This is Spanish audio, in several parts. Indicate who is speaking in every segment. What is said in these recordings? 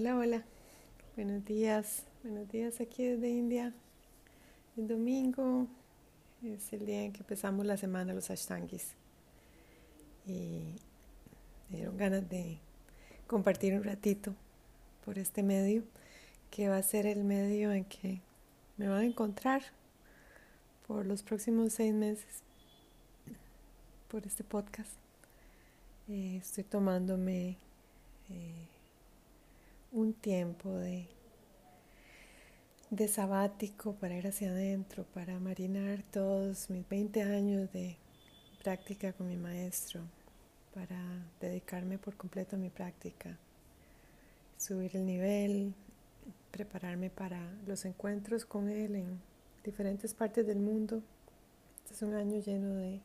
Speaker 1: Hola, hola. Buenos días. Buenos días aquí desde India. El domingo es el día en que empezamos la semana los ashtangis. Y me dieron ganas de compartir un ratito por este medio, que va a ser el medio en que me van a encontrar por los próximos seis meses por este podcast. Eh, estoy tomándome eh, un tiempo de, de sabático para ir hacia adentro, para marinar todos mis 20 años de práctica con mi maestro, para dedicarme por completo a mi práctica, subir el nivel, prepararme para los encuentros con él en diferentes partes del mundo. Este es un año lleno de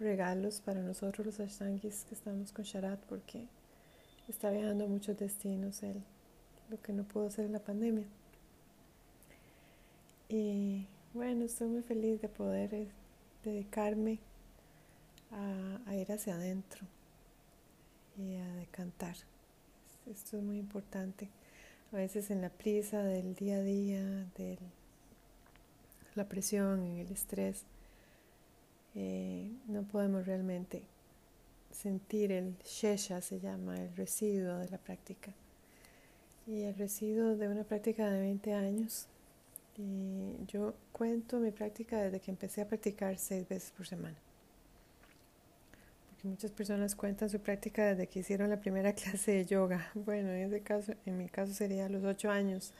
Speaker 1: regalos para nosotros los ashtangis que estamos con Sharat porque está viajando a muchos destinos él, lo que no pudo hacer en la pandemia. Y bueno, estoy muy feliz de poder eh, dedicarme a, ir hacia adentro y a decantar. Esto es muy importante. A veces en la prisa del día a día, de la presión, en el estrés, eh, no podemos realmente sentir el shesha, se llama, el residuo de la práctica. Y el residuo de una práctica de 20 años. Y yo cuento mi práctica desde que empecé a practicar seis veces por semana. Porque muchas personas cuentan su práctica desde que hicieron la primera clase de yoga. Bueno, en, ese caso, en mi caso sería los ocho años.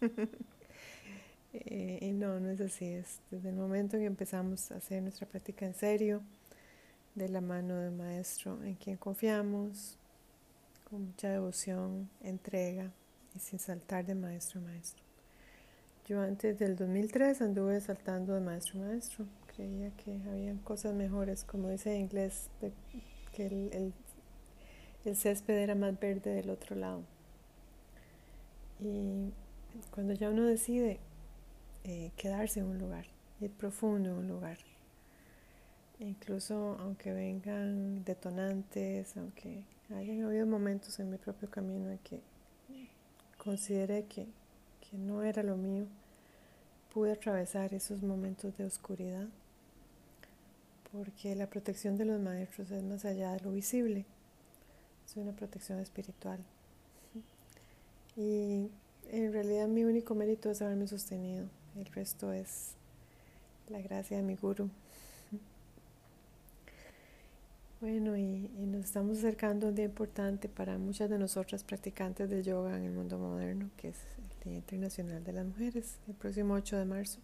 Speaker 1: Eh, y no, no es así. Es desde el momento en que empezamos a hacer nuestra práctica en serio de la mano del maestro en quien confiamos, con mucha devoción, entrega y sin saltar de maestro a maestro. Yo antes del 2003 anduve saltando de maestro a maestro. Creía que había cosas mejores, como dice en inglés, que el, el césped era más verde del otro lado. Y cuando ya uno decide eh, quedarse en un lugar, ir profundo en un lugar, incluso aunque vengan detonantes, aunque hayan habido momentos en mi propio camino en que consideré que, que no era lo mío, pude atravesar esos momentos de oscuridad, porque la protección de los maestros es más allá de lo visible, es una protección espiritual. Y en realidad mi único mérito es haberme sostenido, el resto es la gracia de mi guru. Bueno, y, nos estamos acercando a un día importante para muchas de nosotras practicantes de yoga en el mundo moderno, que es el Día Internacional de las Mujeres, el próximo 8 de marzo.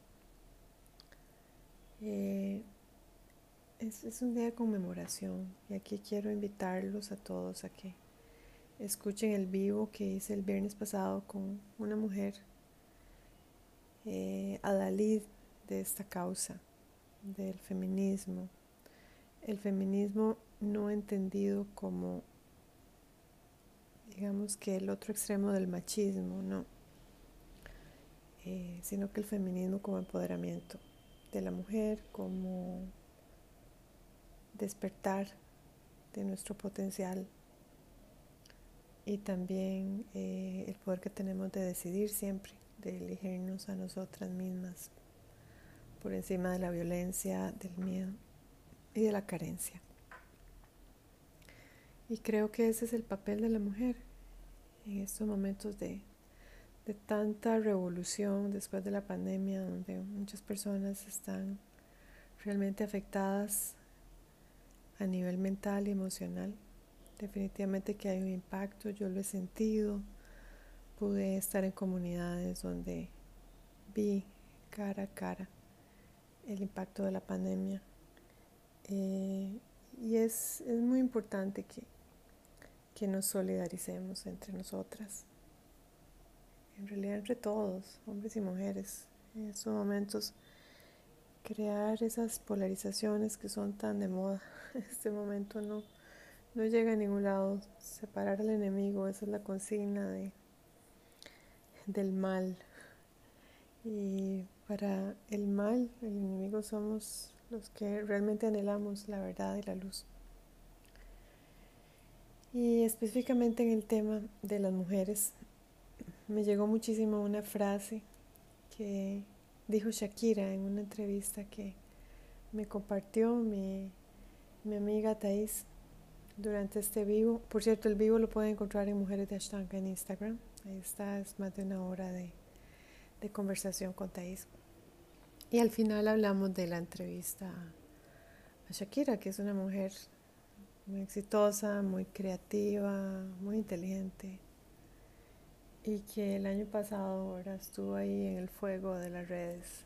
Speaker 1: Eh, es, un día de conmemoración y aquí quiero invitarlos a todos a que escuchen el vivo que hice el viernes pasado con una mujer, eh, adalid de esta causa, del feminismo el feminismo no entendido como, digamos que el otro extremo del machismo, no, eh, sino que el feminismo como empoderamiento de la mujer, como despertar de nuestro potencial y también eh, el poder que tenemos de decidir siempre, de elegirnos a nosotras mismas por encima de la violencia, del miedo y de la carencia. Y creo que ese es el papel de la mujer en estos momentos de, de tanta revolución después de la pandemia, donde muchas personas están realmente afectadas a nivel mental y emocional. Definitivamente que hay un impacto, yo lo he sentido. Pude estar en comunidades donde vi cara a cara el impacto de la pandemia eh, y es, es, muy importante que, que nos solidaricemos entre nosotras, en realidad entre todos, hombres y mujeres, en estos momentos, crear esas polarizaciones que son tan de moda. En este momento no, no llega a ningún lado. Separar al enemigo, esa es la consigna de, del mal. Y para el mal, el enemigo somos los que realmente anhelamos la verdad y la luz. Y específicamente en el tema de las mujeres, me llegó muchísimo una frase que dijo Shakira en una entrevista que me compartió mi, mi amiga Thais durante este vivo. Por cierto, el vivo lo pueden encontrar en Mujeres de Ashtanga en Instagram. Ahí está, es más de una hora de, de conversación con Thais. Y al final hablamos de la entrevista a Shakira, que es una mujer muy exitosa, muy creativa, muy inteligente y que el año pasado ahora estuvo ahí en el fuego de las redes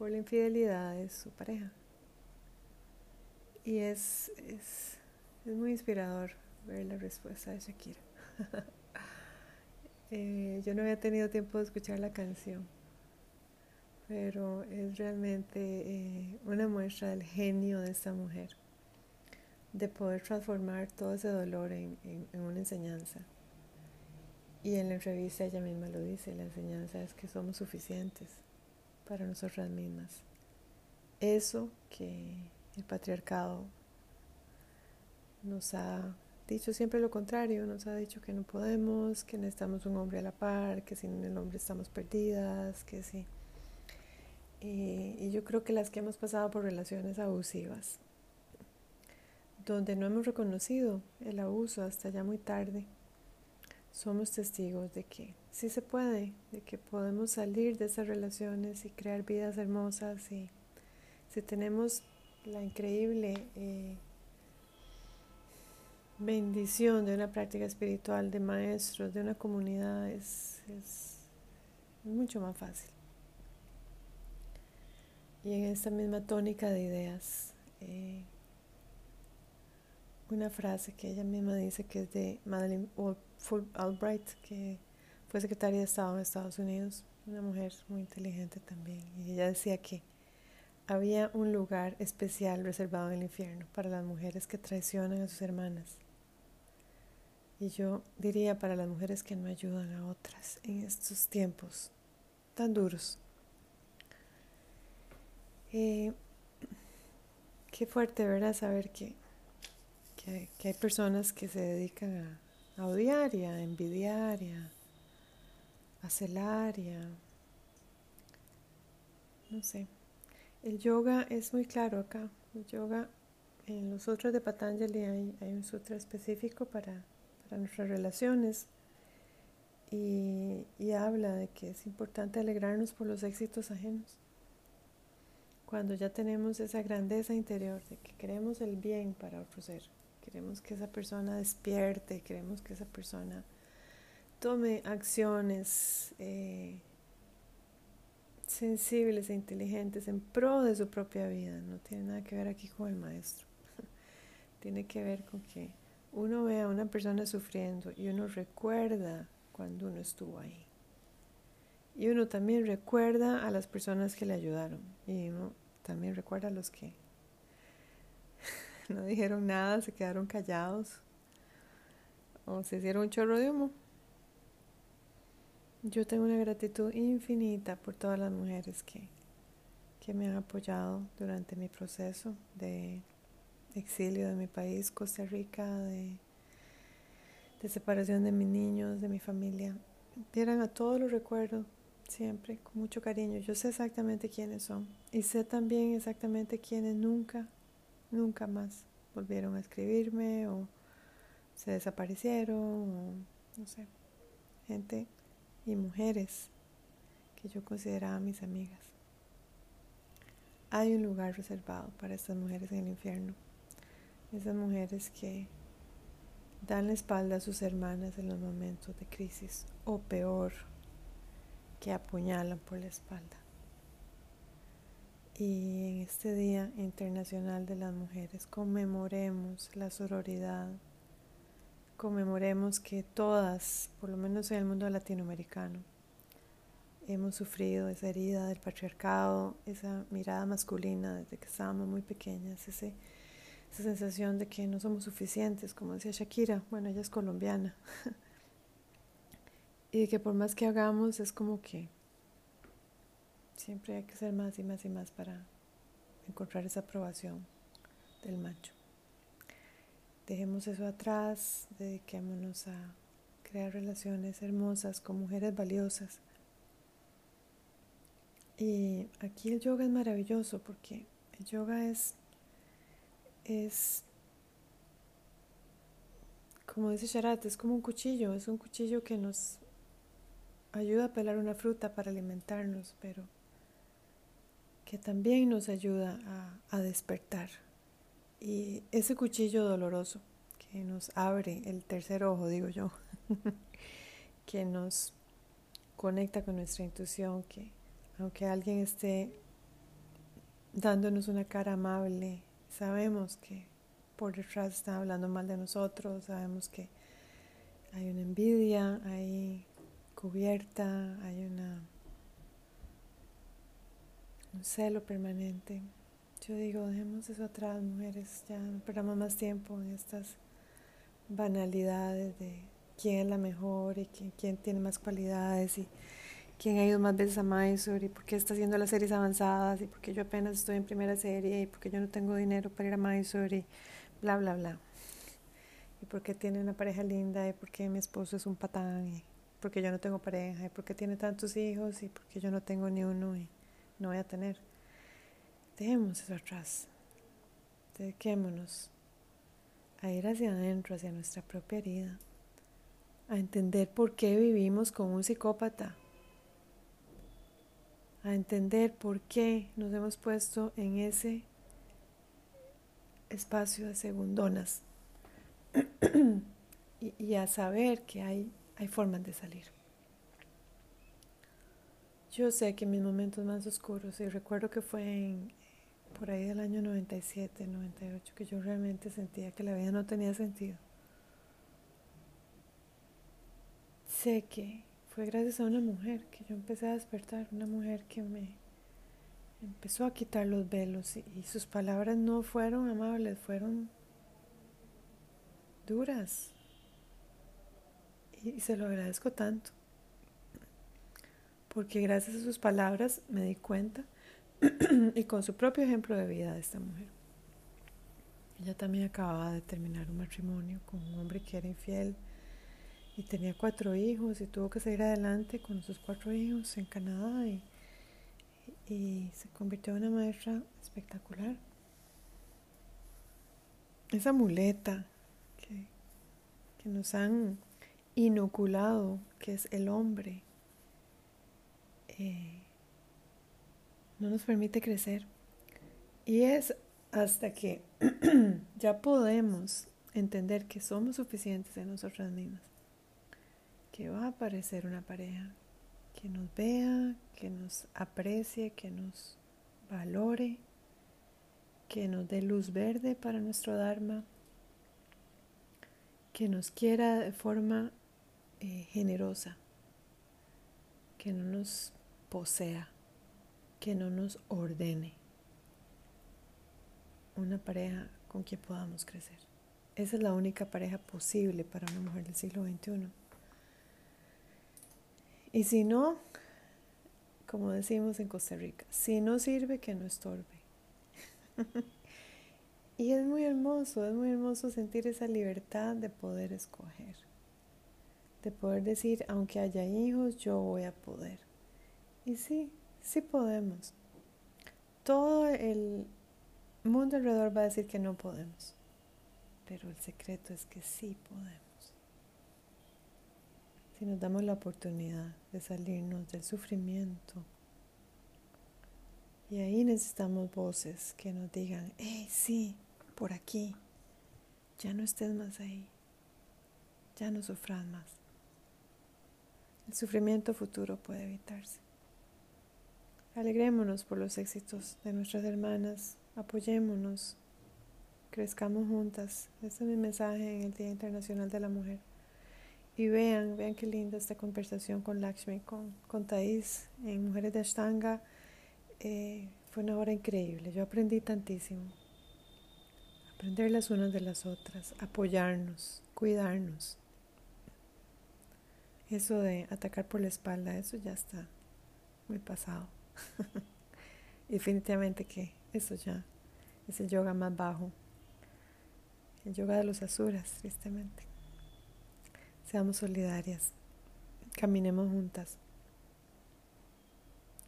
Speaker 1: por la infidelidad de su pareja. Y es, es, es muy inspirador ver la respuesta de Shakira. eh, yo no había tenido tiempo de escuchar la canción, pero es realmente eh, una muestra del genio de esta mujer, de poder transformar todo ese dolor en, en, en una enseñanza. Y en la entrevista ella misma lo dice, la enseñanza es que somos suficientes para nosotras mismas. Eso que el patriarcado nos ha dicho siempre lo contrario, nos ha dicho que no podemos, que necesitamos un hombre a la par, que sin el hombre estamos perdidas, que sí. Y, y yo creo que las que hemos pasado por relaciones abusivas, donde no hemos reconocido el abuso hasta ya muy tarde, somos testigos de que sí se puede, de que podemos salir de esas relaciones y crear vidas hermosas y si tenemos la increíble eh, bendición de una práctica espiritual, de maestros, de una comunidad, es, es mucho más fácil. Y en esta misma tónica de ideas, eh, una frase que ella misma dice que es de Madeleine Albright, que fue secretaria de Estado en Estados Unidos, una mujer muy inteligente también. Y ella decía que había un lugar especial reservado en el infierno para las mujeres que traicionan a sus hermanas. Y yo diría para las mujeres que no ayudan a otras en estos tiempos tan duros. Eh, qué fuerte, ¿verdad? Saber que que, hay personas que se dedican a, odiar y a envidiar y a, celar y a... No sé. El yoga es muy claro acá. El yoga, en los otros de Patanjali hay, un sutra específico para, nuestras relaciones y, y habla de que es importante alegrarnos por los éxitos ajenos cuando ya tenemos esa grandeza interior de que queremos el bien para otro ser queremos que esa persona despierte, queremos que esa persona tome acciones eh, sensibles e inteligentes en pro de su propia vida. No tiene nada que ver aquí con el maestro. tiene que ver con que uno ve a una persona sufriendo y uno recuerda cuando uno estuvo ahí. Y uno también recuerda a las personas que le ayudaron. Y uno también recuerda a los que no dijeron nada, se quedaron callados o se hicieron un chorro de humo. Yo tengo una gratitud infinita por todas las mujeres que, que me han apoyado durante mi proceso de exilio de mi país, Costa Rica, de, de separación de mis niños, de mi familia. Dieran a todos los recuerdos, siempre, con mucho cariño. Yo sé exactamente quiénes son y sé también exactamente quiénes nunca nunca más volvieron a escribirme o se desaparecieron o no sé, gente y mujeres que yo consideraba mis amigas. Hay un lugar reservado para estas mujeres en el infierno, esas mujeres que dan la espalda a sus hermanas en los momentos de crisis o peor, que apuñalan por la espalda. Y en este Día Internacional de las Mujeres conmemoremos la sororidad, conmemoremos que todas, por lo menos en el mundo latinoamericano, hemos sufrido esa herida del patriarcado, esa mirada masculina desde que estábamos muy pequeñas, ese, esa sensación de que no somos suficientes, como decía Shakira, bueno, ella es colombiana, y de que por más que hagamos es como que Siempre hay que hacer más y más y más para encontrar esa aprobación del macho. Dejemos eso atrás, dediquémonos a crear relaciones hermosas con mujeres valiosas. Y aquí el yoga es maravilloso porque el yoga es, es como dice Sharat, es como un cuchillo, es un cuchillo que nos ayuda a pelar una fruta para alimentarnos, pero que también nos ayuda a, despertar. Y ese cuchillo doloroso que nos abre el tercer ojo, digo yo, que nos conecta con nuestra intuición, que aunque alguien esté dándonos una cara amable, sabemos que por detrás está hablando mal de nosotros, sabemos que hay una envidia, hay cubierta, hay una un celo permanente. Yo digo, dejemos eso atrás, mujeres, ya no perdamos más tiempo en estas banalidades de quién es la mejor y quién, quién tiene más cualidades y quién ha ido más veces a Mysore y por qué está haciendo las series avanzadas y por qué yo apenas estoy en primera serie y por qué yo no tengo dinero para ir a Mysore y bla, bla, bla. Y por qué tiene una pareja linda y por qué mi esposo es un patán y por qué yo no tengo pareja y por qué tiene tantos hijos y por qué yo no tengo ni uno y no voy a tener. Dejemos eso atrás. Dediquémonos a ir hacia adentro, hacia nuestra propia herida, a entender por qué vivimos con un psicópata a entender por qué nos hemos puesto en ese espacio de segundonas y, a saber que hay, hay formas de salir. Yo sé que en mis momentos más oscuros, y recuerdo que fue en, por ahí del año 97, 98, que yo realmente sentía que la vida no tenía sentido. Sé que fue gracias a una mujer que yo empecé a despertar, una mujer que me empezó a quitar los velos y, sus palabras no fueron amables, fueron duras. Y se lo agradezco tanto, porque gracias a sus palabras me di cuenta y con su propio ejemplo de vida de esta mujer. Ella también acababa de terminar un matrimonio con un hombre que era infiel y tenía cuatro hijos y tuvo que seguir adelante con sus cuatro hijos en Canadá y, y se convirtió en una maestra espectacular. Esa muleta que, que nos han inoculado, que es el hombre, eh, no nos permite crecer. Y es hasta que ya podemos entender que somos suficientes en nosotras mismas que va a aparecer una pareja que nos vea, que nos aprecie, que nos valore, que nos dé luz verde para nuestro Dharma, que nos quiera de forma eh, generosa, que no nos posea, que no nos ordene. Una pareja con quien podamos crecer. Esa es la única pareja posible para una mujer del siglo XXI. Y si no, como decimos en Costa Rica, si no sirve, que no estorbe. y es muy hermoso, es muy hermoso sentir esa libertad de poder escoger, de poder decir, aunque haya hijos, yo voy a poder. Y sí, sí podemos. Todo el mundo alrededor va a decir que no podemos, pero el secreto es que sí podemos si nos damos la oportunidad de salirnos del sufrimiento. Y ahí necesitamos voces que nos digan, hey, sí, por aquí, ya no estés más ahí, ya no sufras más. El sufrimiento futuro puede evitarse. Alegrémonos por los éxitos de nuestras hermanas, apoyémonos, crezcamos juntas. Ese es mi mensaje en el Día Internacional de la Mujer. Y vean, vean qué linda esta conversación con Lakshmi, con, con Thais en Mujeres de Ashtanga. Eh, fue una hora increíble. Yo aprendí tantísimo. Aprender las unas de las otras, apoyarnos, cuidarnos. Eso de atacar por la espalda, eso ya está muy pasado. Definitivamente que eso ya es el yoga más bajo. El yoga de los asuras, tristemente. Seamos solidarias. Caminemos juntas.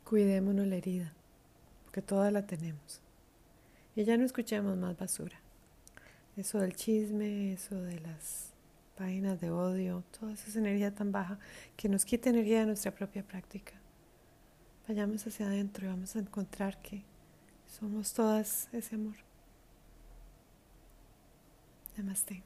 Speaker 1: Cuidémonos la herida, porque toda la tenemos. Y ya no escuchemos más basura. Eso del chisme, eso de las páginas de odio, toda esa energía tan baja que nos quita energía de nuestra propia práctica. Vayamos hacia adentro y vamos a encontrar que somos todas ese amor. Namaste.